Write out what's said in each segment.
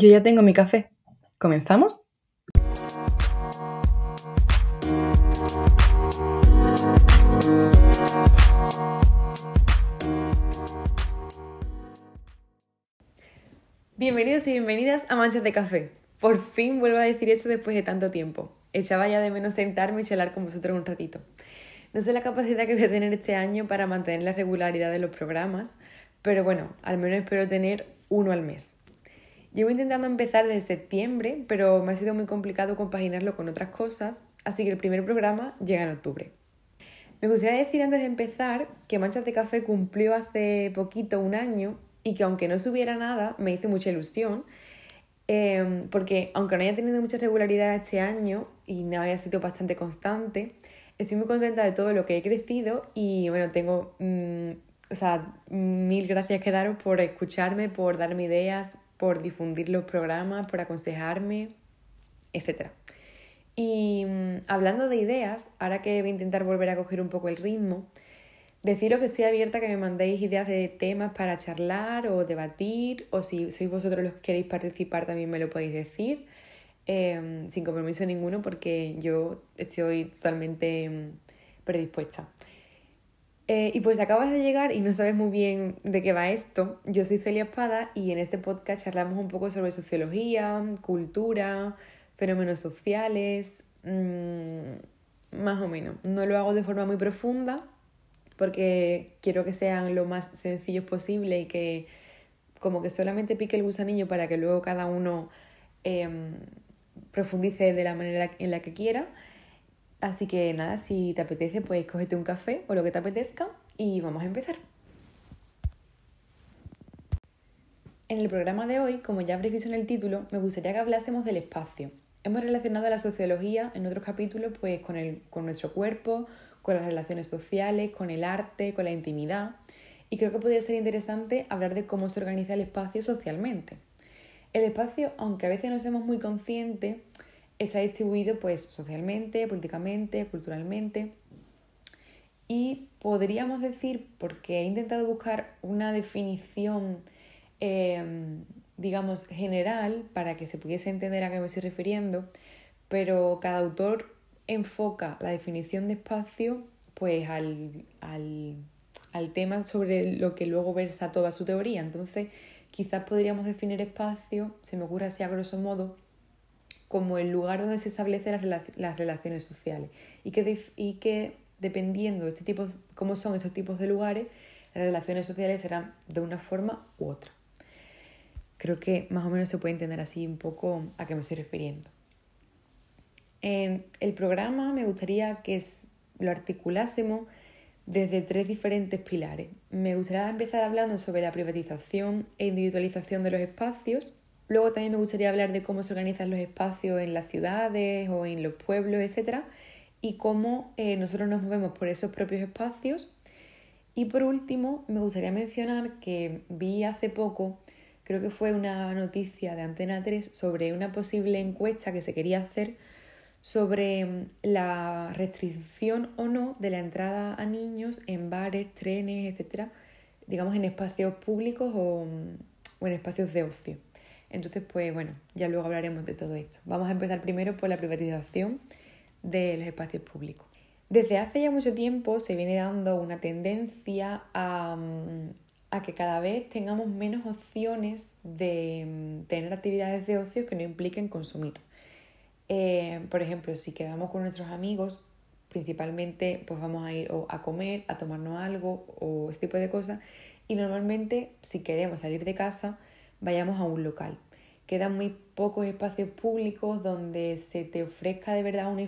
Yo ya tengo mi café. ¿Comenzamos? Bienvenidos y bienvenidas a Manchas de Café. Por fin vuelvo a decir eso después de tanto tiempo. Echaba ya de menos sentarme y charlar con vosotros un ratito. No sé la capacidad que voy a tener este año para mantener la regularidad de los programas, pero bueno, al menos espero tener uno al mes. Llevo intentando empezar desde septiembre, pero me ha sido muy complicado compaginarlo con otras cosas, así que el primer programa llega en octubre. Me gustaría decir antes de empezar que Manchas de Café cumplió hace poquito un año y que aunque no subiera nada, me hizo mucha ilusión, em, porque aunque no haya tenido mucha regularidad este año y no haya sido bastante constante, estoy muy contenta de todo lo que he crecido y bueno, tengo mm, o sea, mil gracias que daros por escucharme, por darme ideas, por difundir los programas, por aconsejarme, etc. Y mm, hablando de ideas, ahora que voy a intentar volver a coger un poco el ritmo, deciros que estoy abierta a que me mandéis ideas de temas para charlar o debatir, o si sois vosotros los que queréis participar también me lo podéis decir, em, sin compromiso ninguno porque yo estoy totalmente mm, predispuesta. Eh, y pues acabas de llegar y no sabes muy bien de qué va esto. Yo soy Celia Espada y en este podcast charlamos un poco sobre sociología, cultura, fenómenos sociales, mm, más o menos. No lo hago de forma muy profunda porque quiero que sean lo más sencillos posible y que como que solamente pique el gusanillo para que luego cada uno em, profundice de la manera en la que quiera. Así que nada, si te apetece, pues cógete un café o lo que te apetezca y vamos a empezar. En el programa de hoy, como ya habréis visto en el título, me gustaría que hablásemos del espacio. Hemos relacionado la sociología en otros capítulos pues con, el, con nuestro cuerpo, con las relaciones sociales, con el arte, con la intimidad. Y creo que podría ser interesante hablar de cómo se organiza el espacio socialmente. El espacio, aunque a veces no seamos muy conscientes, está distribuido pues socialmente, políticamente, culturalmente. Y podríamos decir, porque he intentado buscar una definición, em, digamos, general para que se pudiese entender a qué me estoy refiriendo, pero cada autor enfoca la definición de espacio pues al, al, al tema sobre lo que luego versa toda su teoría. Entonces, quizás podríamos definir espacio, se me ocurre así a grosso modo, como el lugar donde se establecen las, relaciones sociales y que, y que dependiendo de este tipo, cómo son estos tipos de lugares, las relaciones sociales serán de una forma u otra. Creo que más o menos se puede entender así un poco a qué me estoy refiriendo. En el programa me gustaría que lo articulásemos desde tres diferentes pilares. Me gustaría empezar hablando sobre la privatización e individualización de los espacios, Luego también me gustaría hablar de cómo se organizan los espacios en las ciudades o en los pueblos, etc. Y cómo eh, nosotros nos movemos por esos propios espacios. Y por último, me gustaría mencionar que vi hace poco, creo que fue una noticia de Antena 3, sobre una posible encuesta que se quería hacer sobre mm, la restricción o no de la entrada a niños en bares, trenes, etcétera, digamos en espacios públicos o mm, en espacios de ocio. Entonces, pues bueno, ya luego hablaremos de todo esto. Vamos a empezar primero por la privatización de los espacios públicos. Desde hace ya mucho tiempo se viene dando una tendencia a, mm, que cada vez tengamos menos opciones de mm, tener actividades de ocio que no impliquen consumir. Eh, por ejemplo, si quedamos con nuestros amigos, principalmente pues vamos a ir a comer, a tomarnos algo o este tipo de cosas. Y normalmente si queremos salir de casa, vayamos a un local. Quedan muy pocos espacios públicos donde se te ofrezca de verdad una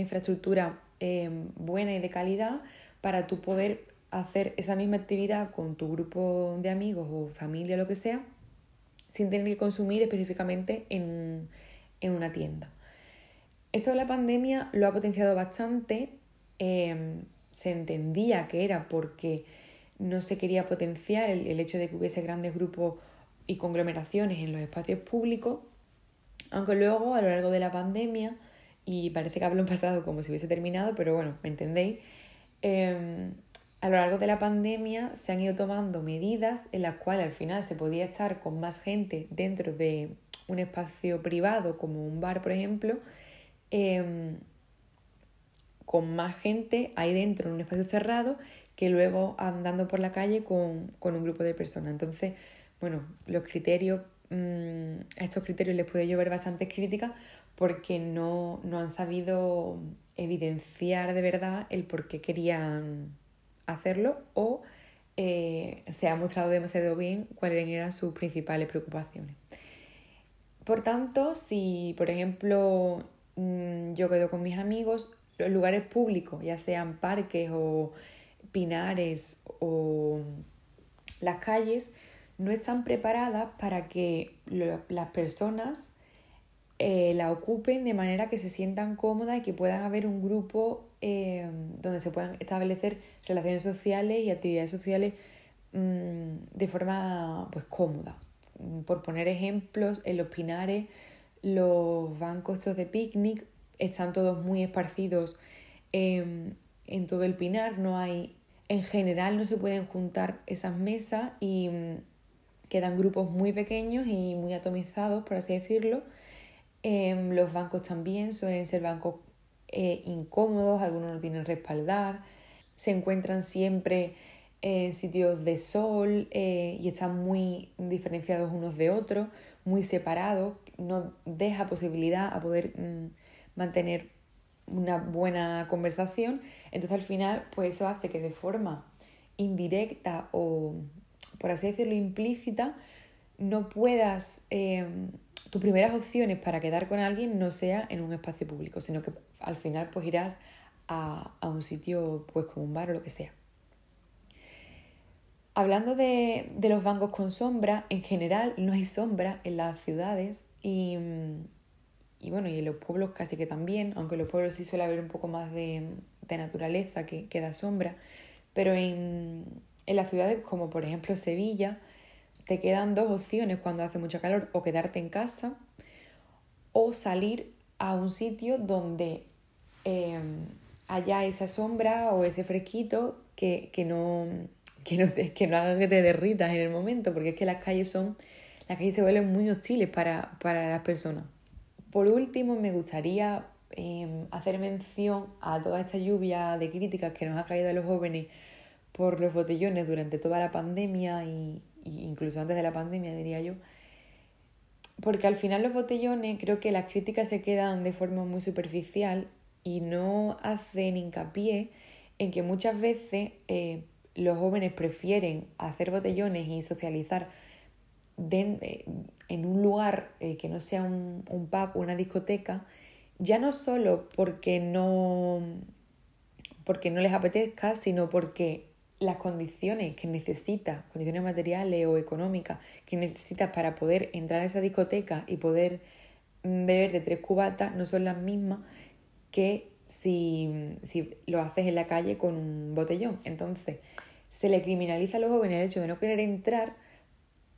infraestructura, em, buena y de calidad para tú poder hacer esa misma actividad con tu grupo de amigos o familia, lo que sea, sin tener que consumir específicamente en, una tienda. Esto de la pandemia lo ha potenciado bastante. Em, se entendía que era porque no se quería potenciar el, el hecho de que hubiese grandes grupos y conglomeraciones en los espacios públicos, aunque luego a lo largo de la pandemia, y parece que hablo en pasado como si hubiese terminado, pero bueno, me entendéis, em, a lo largo de la pandemia se han ido tomando medidas en las cuales al final se podía estar con más gente dentro de un espacio privado como un bar, por ejemplo, em, con más gente ahí dentro en un espacio cerrado que luego andando por la calle con, un grupo de personas. Entonces, bueno, los criterios, mm, a estos criterios les puede llover bastantes críticas porque no, no han sabido evidenciar de verdad el por qué querían hacerlo o eh, se ha mostrado demasiado bien cuáles eran sus principales preocupaciones. Por tanto, si por ejemplo mm, yo quedo con mis amigos, los lugares públicos, ya sean parques o pinares o las calles, no están preparadas para que las personas eh, la ocupen de manera que se sientan cómodas y que puedan haber un grupo eh, donde se puedan establecer relaciones sociales y actividades sociales mm, de forma pues cómoda. Por poner ejemplos, en los pinares, los bancos de picnic están todos muy esparcidos en todo el pinar, no hay, en general no se pueden juntar esas mesas y mm, quedan grupos muy pequeños y muy atomizados, por así decirlo. Em, los bancos también suelen ser bancos eh, incómodos, algunos no tienen respaldar, se encuentran siempre en sitios de sol eh, y están muy diferenciados unos de otros, muy separados, no deja posibilidad a poder mm, mantener una buena conversación. Entonces al final, pues eso hace que de forma indirecta o, por así decirlo, implícita, no puedas em, tus primeras opciones para quedar con alguien no sea en un espacio público, sino que al final pues irás a, un sitio pues como un bar o lo que sea. Hablando de, los bancos con sombra, en general no hay sombra en las ciudades y, bueno, y en los pueblos casi que también, aunque en los pueblos sí suele haber un poco más de, naturaleza que, que, da sombra, pero en, en las ciudades como por ejemplo Sevilla, te quedan dos opciones cuando hace mucho calor, o quedarte en casa o salir a un sitio donde em, haya esa sombra o ese fresquito que, no, que, no que no haga que te derritas en el momento, porque es que las calles son, las calles se vuelven muy hostiles para, las personas. Por último, me gustaría em, hacer mención a toda esta lluvia de críticas que nos ha caído a los jóvenes por los botellones durante toda la pandemia y, incluso antes de la pandemia, diría yo. Porque al final los botellones creo que las críticas se quedan de forma muy superficial y no hacen hincapié en que muchas veces eh, los jóvenes prefieren hacer botellones y socializar eh, en un lugar eh, que no sea un, un pub o una discoteca, ya no solo porque no, porque no les apetezca, sino porque las condiciones que necesitas, condiciones materiales o económicas que necesitas para poder entrar a esa discoteca y poder mm, beber de tres cubatas no son las mismas que si, si lo haces en la calle con un botellón. Entonces, se le criminaliza a los jóvenes el hecho de no querer entrar,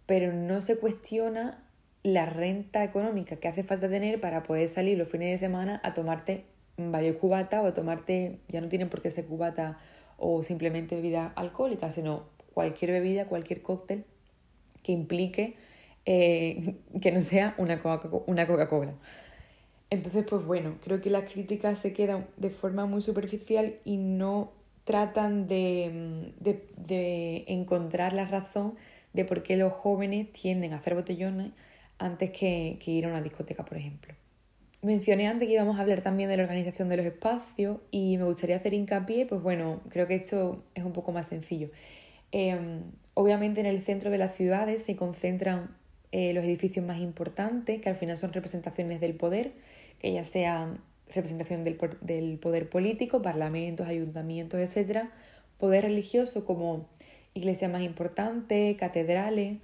pero no se cuestiona la renta económica que hace falta tener para poder salir los fines de semana a tomarte varios cubatas o a tomarte, ya no tienen por qué ser cubata o simplemente bebida alcohólica, sino cualquier bebida, cualquier cóctel que implique eh, que no sea una Coca-Cola. Entonces, pues bueno, creo que las críticas se quedan de forma muy superficial y no tratan de, de, encontrar la razón de por qué los jóvenes tienden a hacer botellones antes que ir a una discoteca, por ejemplo. Mencioné antes que íbamos a hablar también de la organización de los espacios y me gustaría hacer hincapié, pues bueno, creo que esto es un poco más sencillo. Em, obviamente en el centro de las ciudades se concentran eh, los edificios más importantes, que al final son representaciones del poder, que ya sean representación del, del poder político, parlamentos, ayuntamientos, etc. Poder religioso como iglesias más importantes, catedrales,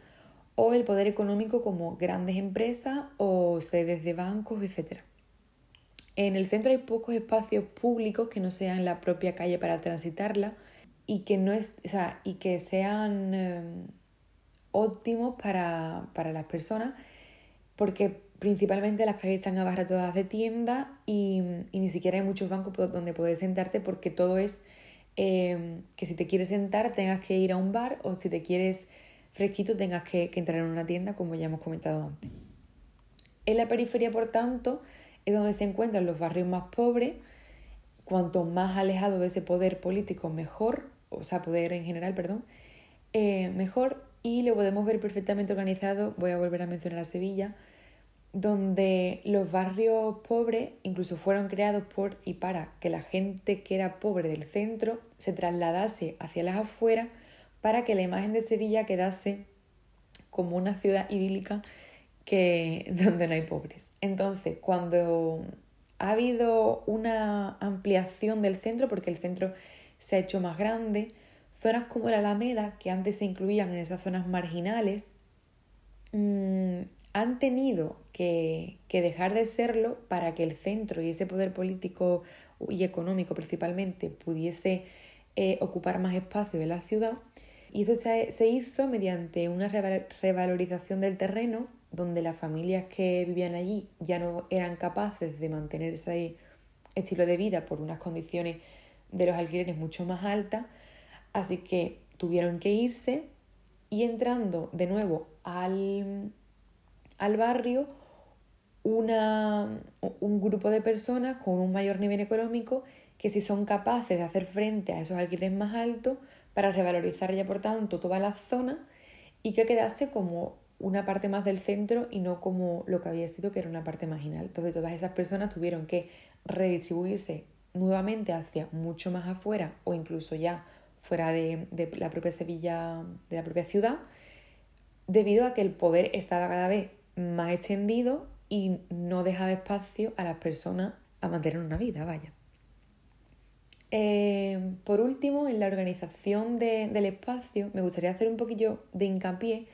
o el poder económico como grandes empresas o sedes de bancos, etc. En el centro hay pocos espacios públicos que no sean la propia calle para transitarla y que, no es, o sea, y que sean em, óptimos para, para, las personas porque principalmente las calles están abarrotadas de tiendas y, ni siquiera hay muchos bancos donde poder sentarte porque todo es em, que si te quieres sentar tengas que ir a un bar o si te quieres fresquito tengas que, entrar en una tienda, como ya hemos comentado antes. En la periferia, por tanto, es donde se encuentran los barrios más pobres. Cuanto más alejado de ese poder político, mejor, o sea, poder en general, perdón, eh, mejor. Y lo podemos ver perfectamente organizado, voy a volver a mencionar a Sevilla, donde los barrios pobres incluso fueron creados por y para que la gente que era pobre del centro se trasladase hacia las afueras para que la imagen de Sevilla quedase como una ciudad idílica que, donde no hay pobres. Entonces, cuando ha habido una ampliación del centro, porque el centro se ha hecho más grande, zonas como la Alameda, que antes se incluían en esas zonas marginales, mmm, han tenido que, dejar de serlo para que el centro y ese poder político y económico principalmente pudiese eh, ocupar más espacio de la ciudad. Y eso se, hizo mediante una revalorización del terreno, donde las familias que vivían allí ya no eran capaces de mantener ese estilo de vida por unas condiciones de los alquileres mucho más altas, así que tuvieron que irse y entrando de nuevo al, al barrio una, un grupo de personas con un mayor nivel económico que si son capaces de hacer frente a esos alquileres más altos para revalorizar ya por tanto toda la zona y que quedase como una parte más del centro y no como lo que había sido que era una parte marginal. Entonces todas esas personas tuvieron que redistribuirse nuevamente hacia mucho más afuera o incluso ya fuera de, la propia Sevilla, de la propia ciudad, debido a que el poder estaba cada vez más extendido y no dejaba espacio a las personas a mantener una vida, vaya. Eh, por último, en la organización del espacio, me gustaría hacer un poquillo de hincapié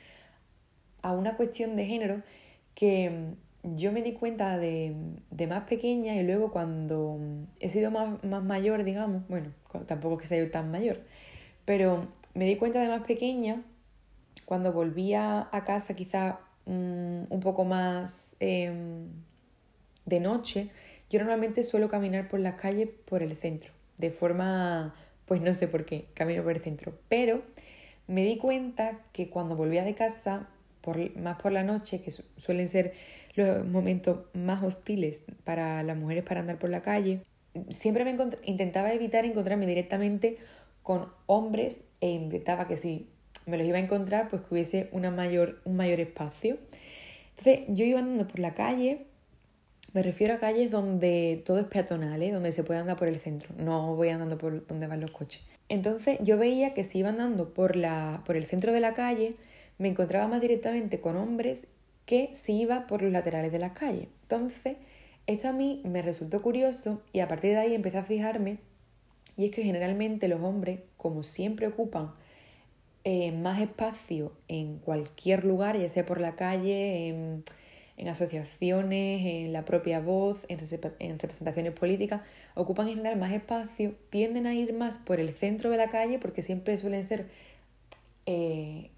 a una cuestión de género que yo me di cuenta de, más pequeña y luego cuando he sido más, más mayor, digamos, bueno, tampoco es que sea yo tan mayor, pero me di cuenta de más pequeña cuando volvía a casa quizá Mm, un poco más em, de noche, yo normalmente suelo caminar por las calles por el centro, de forma, pues no sé por qué, camino por el centro, pero me di cuenta que cuando volvía de casa, por, más por la noche, que suelen ser los momentos más hostiles para las mujeres para andar por la calle, siempre me intentaba evitar encontrarme directamente con hombres e intentaba que si me los iba a encontrar, pues que hubiese mayor, un mayor espacio. Entonces yo iba andando por la calle, me refiero a calles donde todo es peatonal, ¿eh? donde se puede andar por el centro, no voy andando por donde van los coches. Entonces yo veía que si iba andando por, la, por el centro de la calle, me encontraba más directamente con hombres que si iba por los laterales de las calles. Entonces, esto a mí me resultó curioso y a partir de ahí empecé a fijarme y es que generalmente los hombres, como siempre ocupan eh, más espacio en cualquier lugar, ya sea por la calle, en, asociaciones, en la propia voz, en, representaciones políticas, ocupan en general más espacio, tienden a ir más por el centro de la calle porque siempre suelen ser, eh,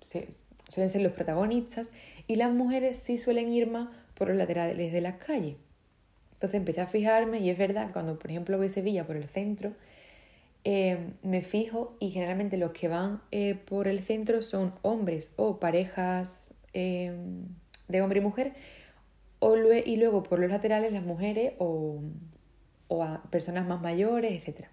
suelen ser los protagonistas y las mujeres sí suelen ir más por los laterales de las calles. Entonces empecé a fijarme y es verdad que cuando por ejemplo voy a Sevilla por el centro, Em, me fijo y generalmente los que van eh, por el centro son hombres o parejas de hombre y mujer o y luego por los laterales las mujeres o, o a personas más mayores, etc.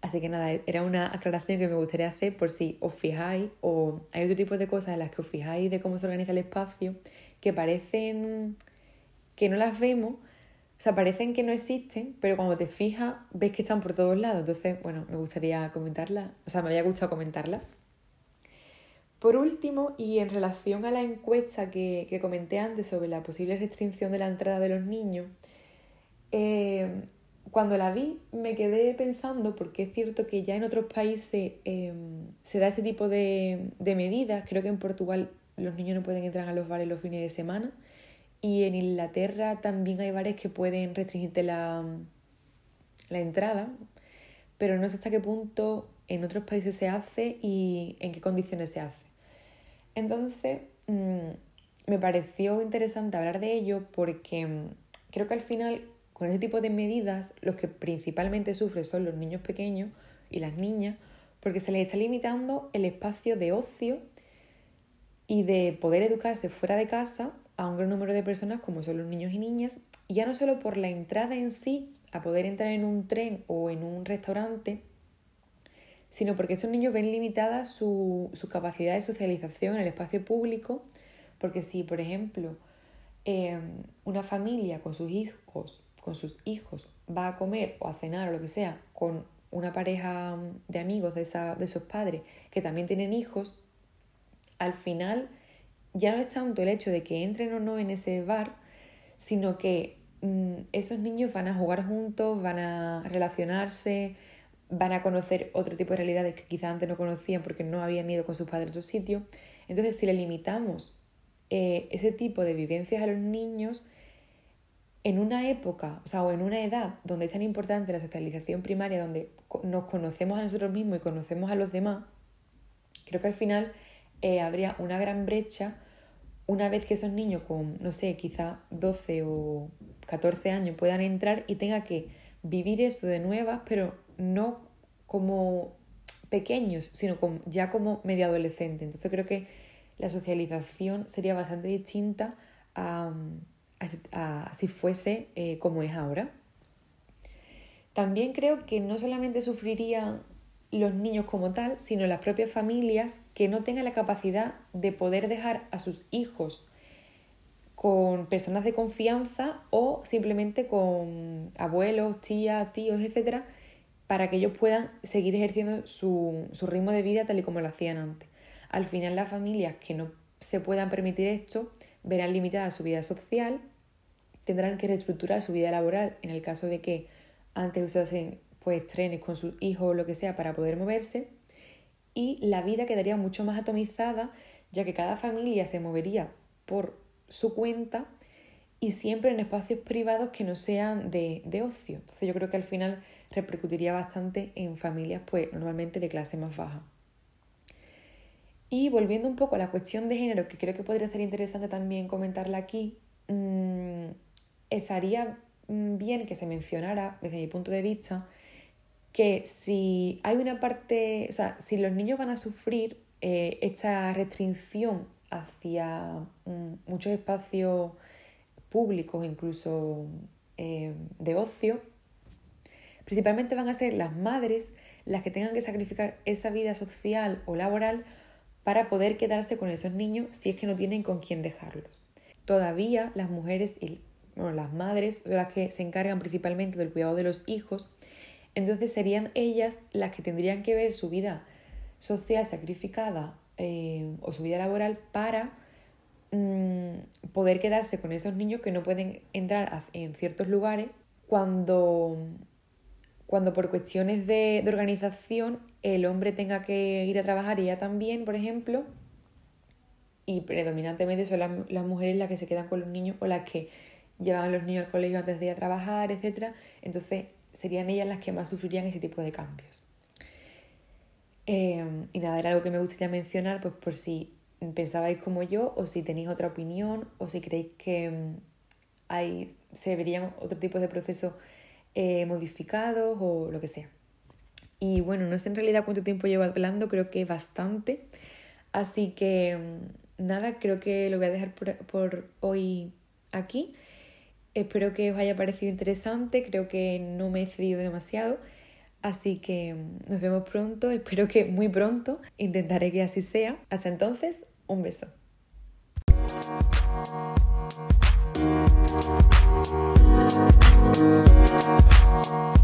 Así que nada, era una aclaración que me gustaría hacer por si os fijáis o hay otro tipo de cosas en las que os fijáis de cómo se organiza el espacio que parecen que no las vemos, o sea, parecen que no existen, pero cuando te fijas ves que están por todos lados. Entonces, bueno, me gustaría comentarla, o sea, me había gustado comentarla. Por último, y en relación a la encuesta que, comenté antes sobre la posible restricción de la entrada de los niños, eh, cuando la vi me quedé pensando, porque es cierto que ya en otros países eh, se da este tipo de, de medidas, creo que en Portugal los niños no pueden entrar a los bares los fines de semana, y en Inglaterra también hay bares que pueden restringirte la, la entrada, pero no sé hasta qué punto en otros países se hace y en qué condiciones se hace. Entonces, mm, me pareció interesante hablar de ello porque mm, creo que al final, con ese tipo de medidas, los que principalmente sufren son los niños pequeños y las niñas, porque se les está limitando el espacio de ocio y de poder educarse fuera de casa a un gran número de personas como son los niños y niñas, y ya no solo por la entrada en sí, a poder entrar en un tren o en un restaurante, sino porque esos niños ven limitada su, capacidad de socialización en el espacio público, porque si, por ejemplo, em, una familia con sus hijos, con sus hijos va a comer o a cenar o lo que sea con una pareja de amigos de, esa, de esos padres que también tienen hijos, al final ya no es tanto el hecho de que entren o no en ese bar, sino que mm, esos niños van a jugar juntos, van a relacionarse, van a conocer otro tipo de realidades que quizás antes no conocían porque no habían ido con sus padres a otro sitio. Entonces, si le limitamos eh, ese tipo de vivencias a los niños, en una época, o sea, o en una edad donde es tan importante la socialización primaria, donde nos conocemos a nosotros mismos y conocemos a los demás, creo que al final eh, habría una gran brecha una vez que esos niños con, no sé, quizá 12 o 14 años puedan entrar y tenga que vivir esto de nuevas, pero no como pequeños, sino ya como medio adolescente. Entonces creo que la socialización sería bastante distinta a, si fuese eh, como es ahora. También creo que no solamente sufrirían los niños como tal, sino las propias familias que no tengan la capacidad de poder dejar a sus hijos con personas de confianza o simplemente con abuelos, tías, tíos, etcétera, para que ellos puedan seguir ejerciendo su, su ritmo de vida tal y como lo hacían antes. Al final las familias que no se puedan permitir esto verán limitada su vida social, tendrán que reestructurar su vida laboral en el caso de que antes usasen pues trenes con sus hijos o lo que sea para poder moverse y la vida quedaría mucho más atomizada ya que cada familia se movería por su cuenta y siempre en espacios privados que no sean de, de ocio. Entonces yo creo que al final repercutiría bastante en familias pues normalmente de clase más baja. Y volviendo un poco a la cuestión de género, que creo que podría ser interesante también comentarla aquí, mmm, estaría mm, bien que se mencionara, desde mi punto de vista, que si hay una parte, o sea, si los niños van a sufrir eh, esta restricción hacia mm, muchos espacios públicos, incluso eh, de ocio, principalmente van a ser las madres las que tengan que sacrificar esa vida social o laboral para poder quedarse con esos niños si es que no tienen con quién dejarlos. Todavía las mujeres y las madres son las que se encargan principalmente del cuidado de los hijos, entonces serían ellas las que tendrían que ver su vida social sacrificada eh, o su vida laboral para mm, poder quedarse con esos niños que no pueden entrar en ciertos lugares cuando, cuando por cuestiones de, de organización el hombre tenga que ir a trabajar y ella también, por ejemplo, y predominantemente son las, mujeres las que se quedan con los niños o las que llevan los niños al colegio antes de ir a trabajar, etc. Entonces serían ellas las que más sufrirían ese tipo de cambios. Em, y nada, era algo que me gustaría mencionar, pues por si pensabais como yo o si tenéis otra opinión o si creéis que em, hay, se verían otro tipo de procesos eh, modificados o lo que sea. Y bueno, no sé en realidad cuánto tiempo llevo hablando, creo que bastante. Así que mm, nada, creo que lo voy a dejar por, hoy aquí. Espero que os haya parecido interesante, creo que no me he cedido demasiado. Así que mm, nos vemos pronto, espero que muy pronto. Intentaré que así sea. Hasta entonces, un beso. Thank you.